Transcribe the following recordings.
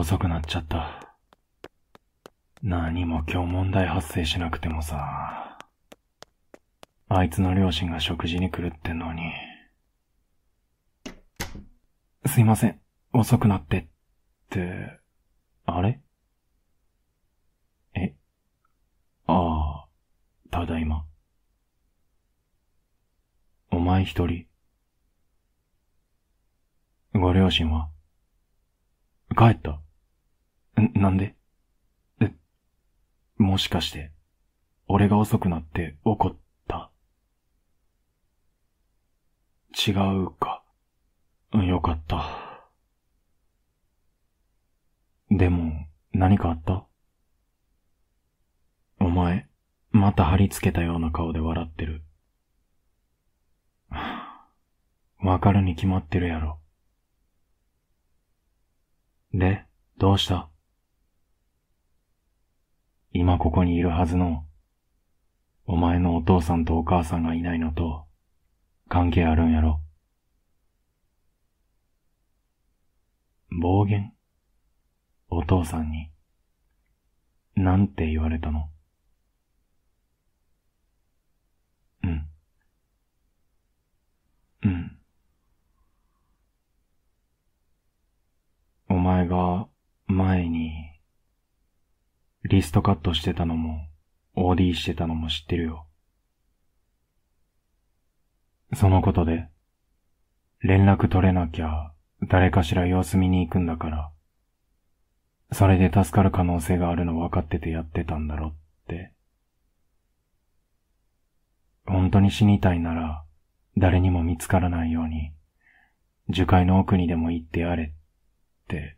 遅くなっちゃった。何も今日問題発生しなくてもさ。あいつの両親が食事に来るってのに。すいません。遅くなってって、あれ？え？ああ、ただいま。お前一人。ご両親は？帰った、なんで？え、もしかして、俺が遅くなって怒った？違うか。よかった。でも、何かあった？お前、また貼り付けたような顔で笑ってる。はあわかるに決まってるやろ。で、どうした？今ここにいるはずの、お前のお父さんとお母さんがいないのと、関係あるんやろ。暴言？お父さんに、なんて言われたの？うん。うん。お前が前にリストカットしてたのも OD してたのも知ってるよ。そのことで連絡取れなきゃ誰かしら様子見に行くんだから、それで助かる可能性があるの分かっててやってたんだろって。本当に死にたいなら誰にも見つからないように樹海の奥にでも行ってやれって、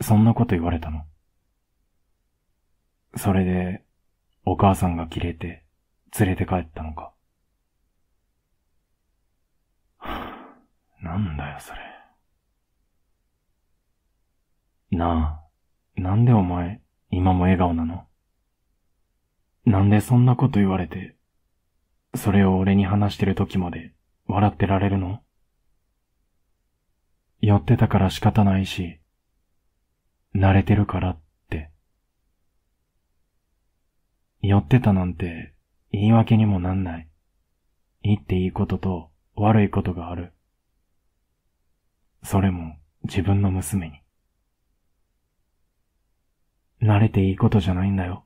そんなこと言われたの。それで、お母さんが切れて、連れて帰ったのか。なんだよ、それ。なあ、なんでお前、今も笑顔なの？なんでそんなこと言われて、それを俺に話してる時まで笑ってられるの？寄ってたから仕方ないし、慣れてるからって。寄ってたなんて言い訳にもなんない。言っていいことと悪いことがある。それも自分の娘に。慣れていいことじゃないんだよ。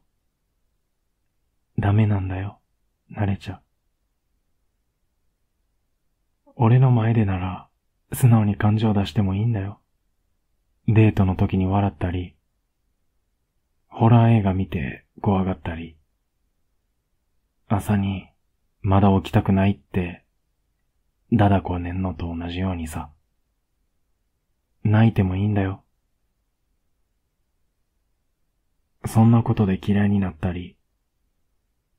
ダメなんだよ。慣れちゃ。俺の前でなら素直に感情出してもいいんだよ。デートの時に笑ったり、ホラー映画見て怖がったり、朝にまだ起きたくないって、だだこねんのと同じようにさ。泣いてもいいんだよ。そんなことで嫌いになったり、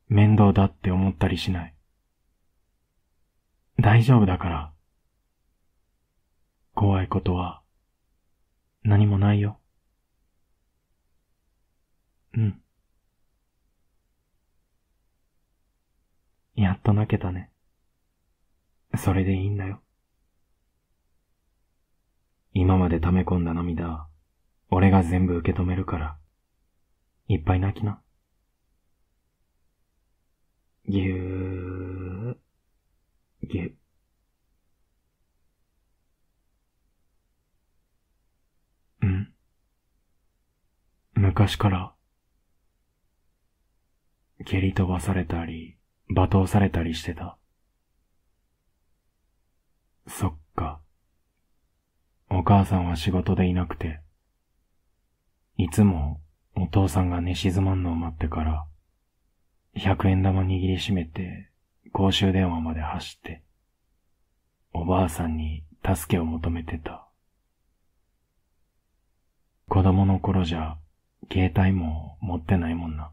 面倒だって思ったりしない。大丈夫だから。怖いことは何もないよ。うん。やっと泣けたね。それでいいんだよ。今まで溜め込んだ涙、俺が全部受け止めるから、いっぱい泣きな。ぎゅー、ぎゅ、うん？昔から、蹴り飛ばされたり、罵倒されたりしてた。そっか。お母さんは仕事でいなくて、いつもお父さんが寝静まんのを待ってから、100円玉握りしめて公衆電話まで走って、おばあさんに助けを求めてた。子供の頃じゃ、携帯も持ってないもんな。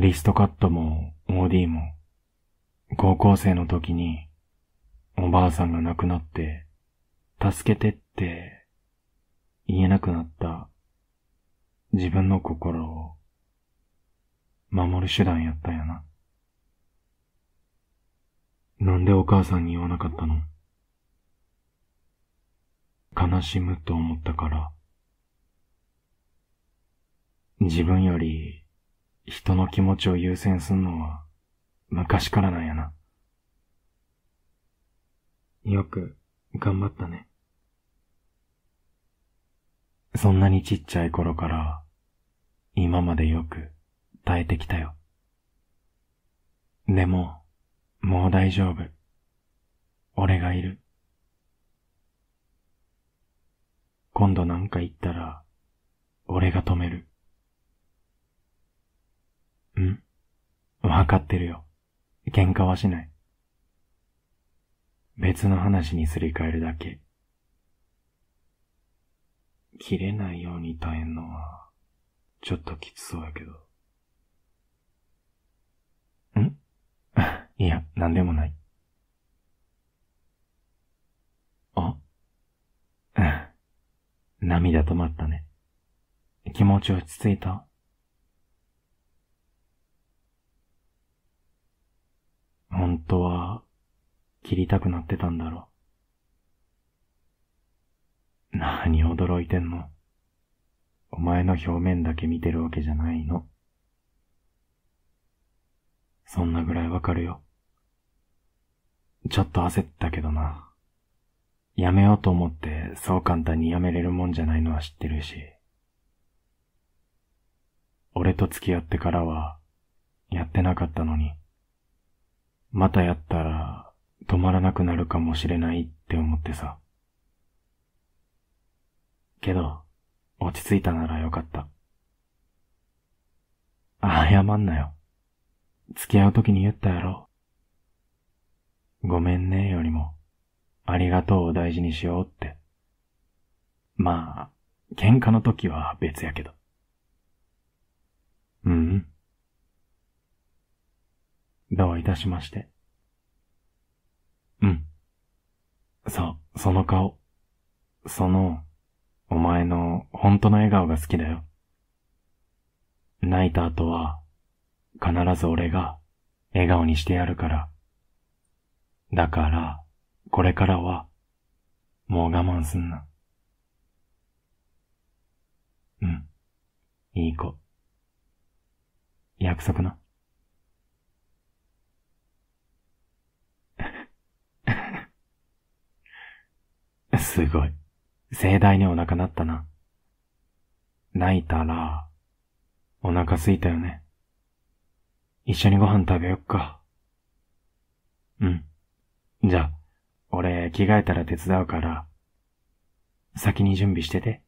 リストカットも OD も、高校生の時に、おばあさんが亡くなって、助けてって、言えなくなった、自分の心を、守る手段やったんやな。なんでお母さんに言わなかったの？悲しむと思ったから、自分より人の気持ちを優先すんのは昔からなんやな。よく頑張ったね。そんなにちっちゃい頃から今までよく耐えてきたよ。でも、もう大丈夫。俺がいる。今度なんか言ったら、俺が止める。んわかってるよ。喧嘩はしない。別の話にすり替えるだけ。切れないように耐えんのは、ちょっときつそうやけど。ん？いや、なんでもない。あ？涙止まったね。気持ち落ち着いた本当は、切りたくなってたんだろう。何驚いてんのお前の表面だけ見てるわけじゃないの。そんなぐらいわかるよ。ちょっと焦ったけどな。やめようと思ってそう簡単にやめれるもんじゃないのは知ってるし。俺と付き合ってからは、やってなかったのに。またやったら止まらなくなるかもしれないって思ってさ。けど、落ち着いたならよかった。謝んなよ。付き合う時に言ったやろ。ごめんねよりも、ありがとうを大事にしようって。まあ、喧嘩の時は別やけど。うん。どういたしまして。うん。そう、その顔。その、お前の本当の笑顔が好きだよ。泣いた後は、必ず俺が笑顔にしてやるから。だから、これからは、もう我慢すんな。うん。いい子。約束な。すごい。盛大にお腹なったな。泣いたら、お腹すいたよね。一緒にご飯食べよっか。うん。じゃあ、俺着替えたら手伝うから、先に準備してて。